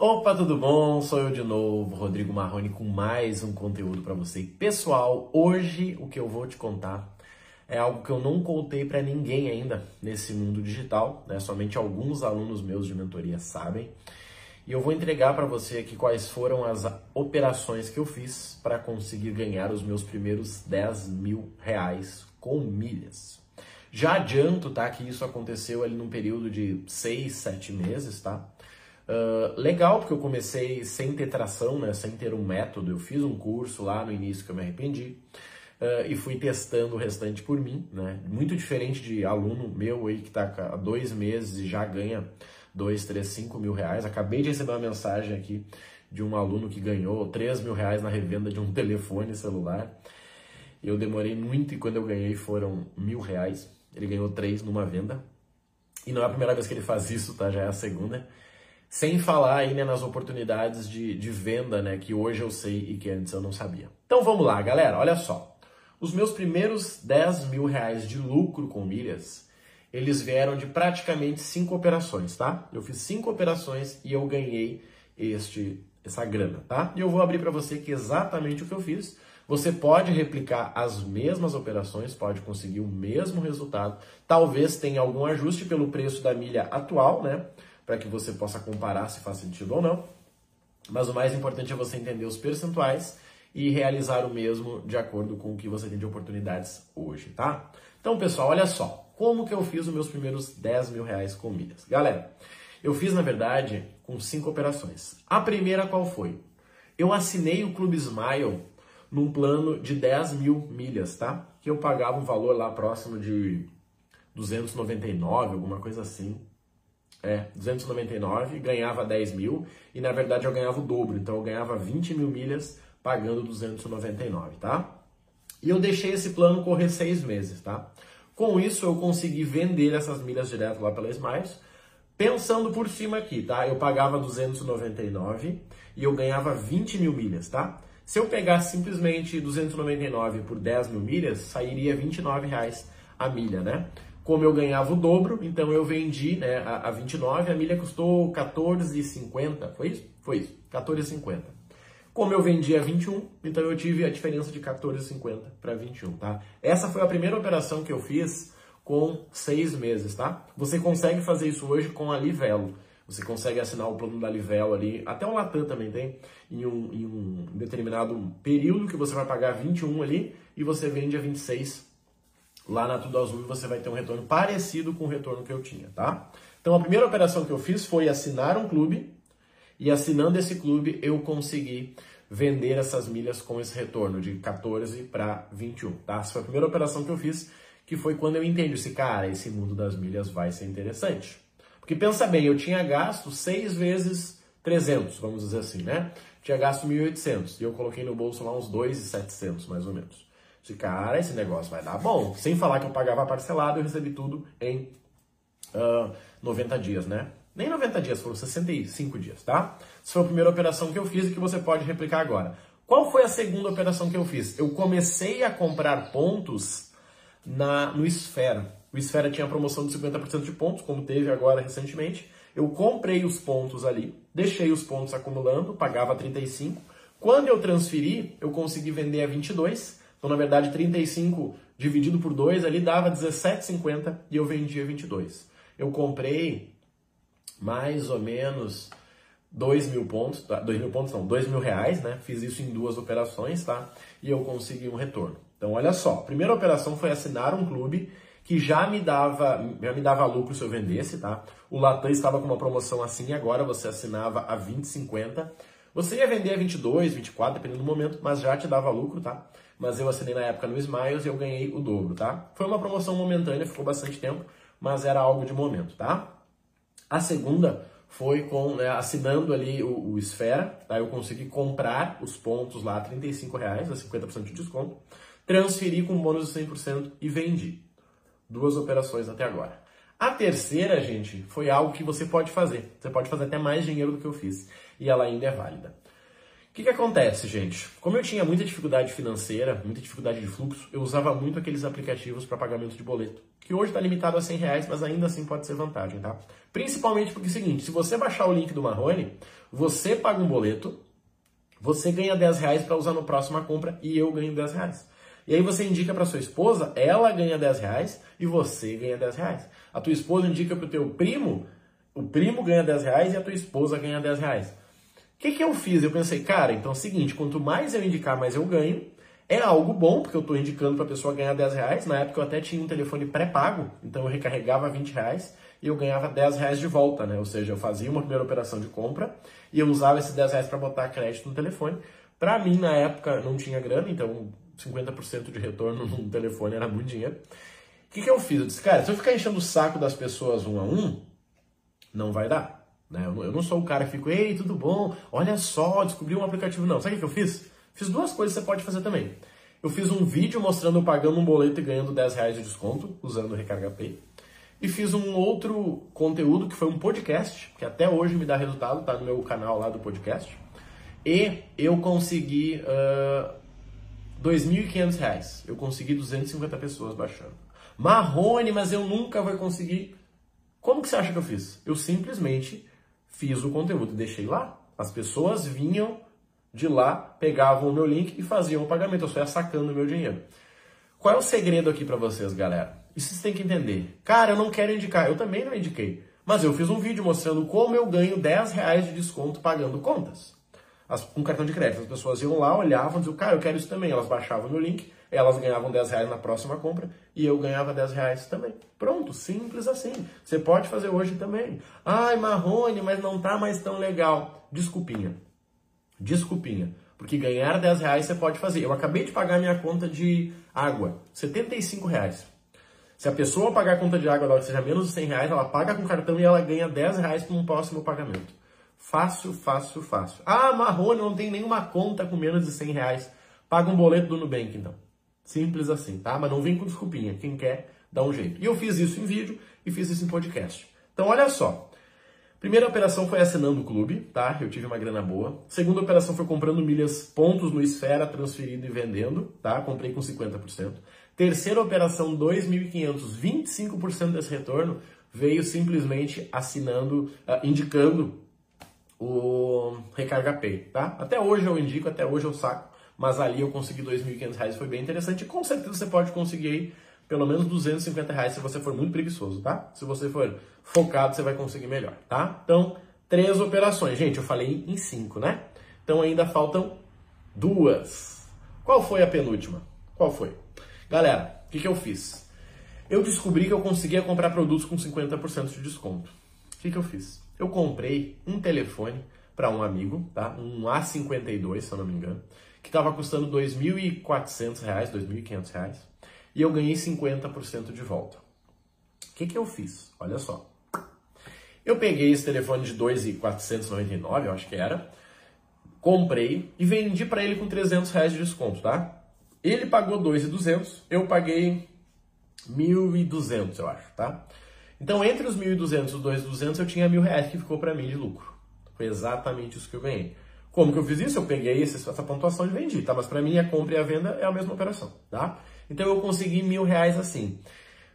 Opa, tudo bom? Sou eu de novo, Rodrigo Marrone, com mais um conteúdo para você. Pessoal, hoje o que eu vou te contar é algo que eu não contei para ninguém ainda nesse mundo digital, né? Somente alguns alunos meus de mentoria sabem. E eu vou entregar para você aqui quais foram as operações que eu fiz para conseguir ganhar os meus primeiros 10 mil reais com milhas. Já adianto, tá, que isso aconteceu ali num período de 6, 7 meses, tá? Uh, legal, porque eu comecei sem ter tração, né, sem ter um método. Eu fiz um curso lá no início que eu me arrependi uh, e fui testando o restante por mim. Né? Muito diferente de aluno meu aí que está há dois meses e já ganha 2, 3, 5 mil reais. Acabei de receber uma mensagem aqui de um aluno que ganhou 3 mil reais na revenda de um telefone celular. Eu demorei muito e quando eu ganhei foram mil reais. Ele ganhou 3 numa venda. E não é a primeira vez que ele faz isso, tá? Já é a segunda. Sem falar aí né, nas oportunidades de, de venda, né? Que hoje eu sei e que antes eu não sabia. Então vamos lá, galera, olha só. Os meus primeiros 10 mil reais de lucro com milhas, eles vieram de praticamente cinco operações, tá? Eu fiz cinco operações e eu ganhei este essa grana, tá? E eu vou abrir para você que exatamente o que eu fiz. Você pode replicar as mesmas operações, pode conseguir o mesmo resultado. Talvez tenha algum ajuste pelo preço da milha atual, né? Para que você possa comparar se faz sentido ou não. Mas o mais importante é você entender os percentuais e realizar o mesmo de acordo com o que você tem de oportunidades hoje, tá? Então, pessoal, olha só. Como que eu fiz os meus primeiros 10 mil reais com milhas? Galera, eu fiz, na verdade, com cinco operações. A primeira qual foi? Eu assinei o Clube Smile num plano de 10 mil milhas, tá? Que eu pagava um valor lá próximo de 299, alguma coisa assim. É, 299, ganhava 10 mil e na verdade eu ganhava o dobro, então eu ganhava 20 mil milhas pagando 299, tá? E eu deixei esse plano correr seis meses, tá? Com isso eu consegui vender essas milhas direto lá pela Smiles, pensando por cima aqui, tá? Eu pagava 299 e eu ganhava 20 mil milhas, tá? Se eu pegar simplesmente 299 por 10 mil milhas, sairia 29 reais a milha, né? Como eu ganhava o dobro, então eu vendi né, a, a 29, a milha custou 14,50. Foi isso? Foi isso, 14,50. Como eu vendi a 21, então eu tive a diferença de 14,50 para 21, tá? Essa foi a primeira operação que eu fiz com seis meses, tá? Você consegue fazer isso hoje com a Livelo. Você consegue assinar o plano da Livelo ali, até o Latam também tem, em um, em um determinado período que você vai pagar 21 ali e você vende a 26 lá na Tudo Azul você vai ter um retorno parecido com o retorno que eu tinha, tá? Então a primeira operação que eu fiz foi assinar um clube e assinando esse clube eu consegui vender essas milhas com esse retorno de 14 para 21, tá? Essa foi a primeira operação que eu fiz, que foi quando eu entendi esse cara, esse mundo das milhas vai ser interessante. Porque pensa bem, eu tinha gasto 6 vezes 300, vamos dizer assim, né? Tinha gasto 1.800 e eu coloquei no bolso lá uns 2.700 mais ou menos. Esse cara, esse negócio vai dar bom. Sem falar que eu pagava parcelado, eu recebi tudo em uh, 90 dias, né? Nem 90 dias, foram 65 dias, tá? Essa foi a primeira operação que eu fiz e que você pode replicar agora. Qual foi a segunda operação que eu fiz? Eu comecei a comprar pontos na, no Esfera. O Esfera tinha promoção de 50% de pontos, como teve agora recentemente. Eu comprei os pontos ali, deixei os pontos acumulando, pagava 35. Quando eu transferi, eu consegui vender a 22 então, na verdade, 35 dividido por 2 ali dava 17,50 e eu vendia 22. Eu comprei mais ou menos 2 mil pontos, 2 tá? mil pontos não, 2 mil reais, né? Fiz isso em duas operações, tá? E eu consegui um retorno. Então, olha só, a primeira operação foi assinar um clube que já me dava, já me dava lucro se eu vendesse, tá? O Latam estava com uma promoção assim, agora você assinava a 20,50. Você ia vender a 22, 24, dependendo do momento, mas já te dava lucro, tá? Mas eu assinei na época no Smiles e eu ganhei o dobro, tá? Foi uma promoção momentânea, ficou bastante tempo, mas era algo de momento, tá? A segunda foi com né, assinando ali o, o Esfera, tá? Eu consegui comprar os pontos lá, 35 reais, a 50% de desconto, transferi com bônus de 100% e vendi. Duas operações até agora. A terceira, gente, foi algo que você pode fazer. Você pode fazer até mais dinheiro do que eu fiz. E ela ainda é válida que, que acontece, gente? Como eu tinha muita dificuldade financeira, muita dificuldade de fluxo, eu usava muito aqueles aplicativos para pagamento de boleto, que hoje está limitado a 100 reais, mas ainda assim pode ser vantagem, tá? Principalmente porque é o seguinte, se você baixar o link do Marrone, você paga um boleto, você ganha 10 reais para usar no próxima compra e eu ganho 10 reais. E aí você indica para sua esposa, ela ganha 10 reais e você ganha 10 reais. A tua esposa indica para o teu primo, o primo ganha 10 reais e a tua esposa ganha 10 reais. O que, que eu fiz? Eu pensei, cara, então é o seguinte, quanto mais eu indicar, mais eu ganho. É algo bom, porque eu estou indicando para a pessoa ganhar 10 reais. Na época eu até tinha um telefone pré-pago, então eu recarregava 20 reais e eu ganhava 10 reais de volta, né? Ou seja, eu fazia uma primeira operação de compra e eu usava esses 10 reais para botar crédito no telefone. Para mim, na época, não tinha grana, então 50% de retorno no telefone era muito dinheiro. O que, que eu fiz? Eu disse, cara, se eu ficar enchendo o saco das pessoas um a um, não vai dar. Né? Eu não sou o cara que fica, ei, tudo bom? Olha só, descobri um aplicativo. Não, sabe o que eu fiz? Fiz duas coisas que você pode fazer também. Eu fiz um vídeo mostrando eu pagando um boleto e ganhando 10 reais de desconto usando o Recarga Pay. E fiz um outro conteúdo que foi um podcast, que até hoje me dá resultado, tá no meu canal lá do podcast. E eu consegui uh, 2.500 reais. Eu consegui 250 pessoas baixando. Marrone, mas eu nunca vou conseguir. Como que você acha que eu fiz? Eu simplesmente fiz o conteúdo e deixei lá. As pessoas vinham de lá, pegavam o meu link e faziam o pagamento. Eu só ia sacando o meu dinheiro. Qual é o segredo aqui para vocês, galera? Isso vocês têm que entender. Cara, eu não quero indicar. Eu também não indiquei. Mas eu fiz um vídeo mostrando como eu ganho 10 reais de desconto pagando contas. As, com cartão de crédito. As pessoas iam lá, olhavam, diziam, cara, eu quero isso também. Elas baixavam meu link, elas ganhavam 10 reais na próxima compra e eu ganhava 10 reais também. Pronto, simples assim. Você pode fazer hoje também. Ai, Marrone, mas não tá mais tão legal. Desculpinha. Desculpinha. Porque ganhar 10 reais você pode fazer. Eu acabei de pagar minha conta de água, 75 reais. Se a pessoa pagar a conta de água que seja menos de 100 reais, ela paga com cartão e ela ganha 10 reais para um próximo pagamento. Fácil, fácil, fácil. Ah, Marrone não tem nenhuma conta com menos de 100 reais. Paga um boleto do Nubank, então. Simples assim, tá? Mas não vem com desculpinha. Quem quer, dá um jeito. E eu fiz isso em vídeo e fiz isso em podcast. Então, olha só. Primeira operação foi assinando o clube, tá? Eu tive uma grana boa. Segunda operação foi comprando milhas, pontos no Esfera, transferindo e vendendo, tá? Comprei com 50%. Terceira operação, 2.500, 25% desse retorno veio simplesmente assinando, uh, indicando o Recarga Pay, tá? Até hoje eu indico, até hoje eu saco, mas ali eu consegui R$ 2.500, foi bem interessante. E com certeza você pode conseguir aí pelo menos 250 reais se você for muito preguiçoso, tá? Se você for focado, você vai conseguir melhor, tá? Então, três operações. Gente, eu falei em cinco, né? Então ainda faltam duas. Qual foi a penúltima? Qual foi? Galera, o que, que eu fiz? Eu descobri que eu conseguia comprar produtos com 50% de desconto. O que, que eu fiz? eu comprei um telefone para um amigo, tá? Um A52, se eu não me engano, que estava custando R$ 2.400, R$ 2.500, e eu ganhei 50% de volta. O que, que eu fiz? Olha só. Eu peguei esse telefone de 2.499, eu acho que era, comprei e vendi para ele com 300 reais de desconto, tá? Ele pagou 2.200, eu paguei 1.200, eu acho, tá? Então, entre os 1.200 e os 2.200, eu tinha mil reais que ficou para mim de lucro. Foi exatamente isso que eu ganhei. Como que eu fiz isso? Eu peguei essa pontuação e vendi, tá? Mas para mim a compra e a venda é a mesma operação, tá? Então eu consegui mil reais assim.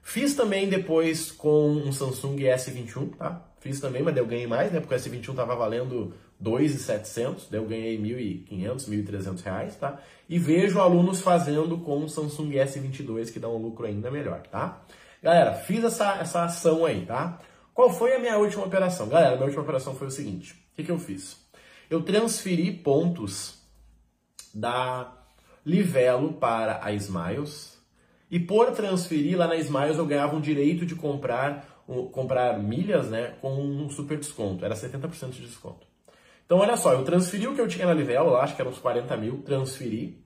Fiz também depois com um Samsung S21, tá? Fiz também, mas eu ganhei mais, né? Porque o S21 tava valendo 2.700, daí eu ganhei 1.500, 1.300 reais, tá? E vejo alunos fazendo com um Samsung S22 que dá um lucro ainda melhor, tá? Galera, fiz essa, essa ação aí, tá? Qual foi a minha última operação? Galera, minha última operação foi o seguinte: o que, que eu fiz? Eu transferi pontos da Livelo para a Smiles e por transferir lá na Smiles eu ganhava um direito de comprar, comprar milhas né, com um super desconto, era 70% de desconto. Então olha só, eu transferi o que eu tinha na Livelo, acho que eram uns 40 mil, transferi,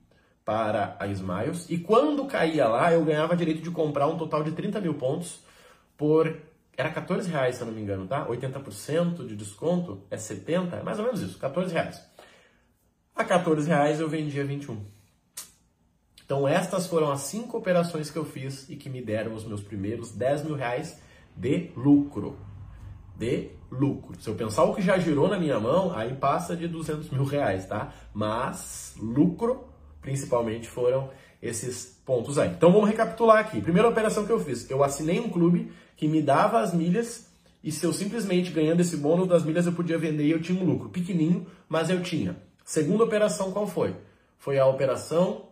para a Smiles. E quando caía lá, eu ganhava direito de comprar um total de 30 mil pontos por. Era 14 reais, se eu não me engano, tá? 80% de desconto é 70, é mais ou menos isso, 14 reais. A 14 reais eu vendia 21. Então estas foram as cinco operações que eu fiz e que me deram os meus primeiros 10 mil reais de lucro. de lucro. Se eu pensar o que já girou na minha mão, aí passa de 200 mil reais, tá? Mas lucro, principalmente, foram esses pontos aí. Então vamos recapitular aqui. Primeira operação que eu fiz, eu assinei um clube que me dava as milhas e se eu simplesmente ganhando esse bônus das milhas eu podia vender e eu tinha um lucro pequenininho, mas eu tinha. Segunda operação qual foi? Foi a operação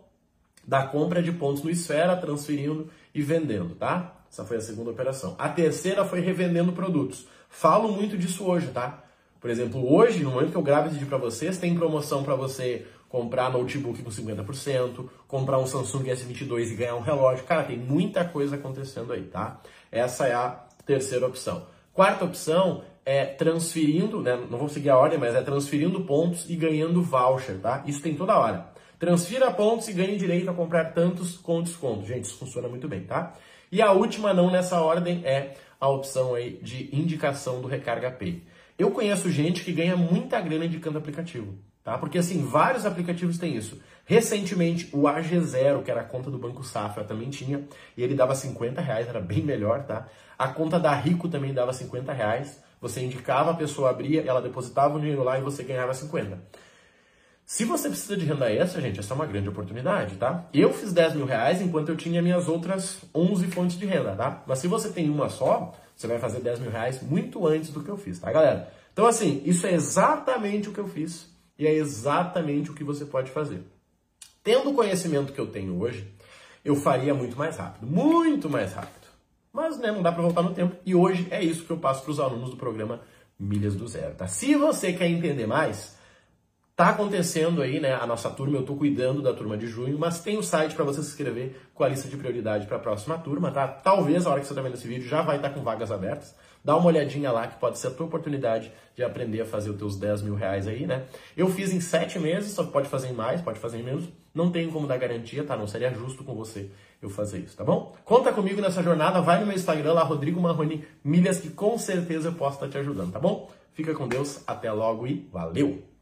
da compra de pontos no Esfera, transferindo e vendendo, tá? Essa foi a segunda operação. A terceira foi revendendo produtos. Falo muito disso hoje, tá? Por exemplo, hoje, no momento que eu gravo esse vídeo para vocês, tem promoção para você comprar notebook com 50%, comprar um Samsung S22 e ganhar um relógio. Cara, tem muita coisa acontecendo aí, tá? Essa é a terceira opção. Quarta opção é transferindo, né? Não vou seguir a ordem, mas é transferindo pontos e ganhando voucher, tá? Isso tem toda hora. Transfira pontos e ganhe direito a comprar tantos com desconto. Gente, isso funciona muito bem, tá? E a última, não nessa ordem, é a opção aí de indicação do Recarga Pay. Eu conheço gente que ganha muita grana indicando aplicativo, tá? Porque assim, vários aplicativos têm isso. Recentemente, o AG0, que era a conta do Banco Safra, também tinha, e ele dava 50 reais, era bem melhor, tá? A conta da Rico também dava 50 reais. Você indicava, a pessoa abria, ela depositava o dinheiro lá e você ganhava 50. Se você precisa de renda extra, gente, essa é uma grande oportunidade, tá? Eu fiz 10 mil reais enquanto eu tinha minhas outras 11 fontes de renda, tá? Mas se você tem uma só, você vai fazer 10 mil reais muito antes do que eu fiz, tá, galera? Então, assim, isso é exatamente o que eu fiz e é exatamente o que você pode fazer. Tendo o conhecimento que eu tenho hoje, eu faria muito mais rápido, muito mais rápido. Mas, né, não dá para voltar no tempo e hoje é isso que eu passo para os alunos do programa Milhas do Zero, tá? Se você quer entender mais, Tá acontecendo aí, né, a nossa turma, eu tô cuidando da turma de junho, mas tem o site para você se inscrever com a lista de prioridade para a próxima turma, tá? Talvez a hora que você tá vendo esse vídeo já vai estar tá com vagas abertas. Dá uma olhadinha lá que pode ser a tua oportunidade de aprender a fazer os teus 10 mil reais aí, né? Eu fiz em 7 meses, só que pode fazer em mais, pode fazer em menos. Não tenho como dar garantia, tá? Não seria justo com você eu fazer isso, tá bom? Conta comigo nessa jornada, vai no meu Instagram lá, Rodrigo Marrone Milhas, que com certeza eu posso estar tá te ajudando, tá bom? Fica com Deus, até logo e valeu!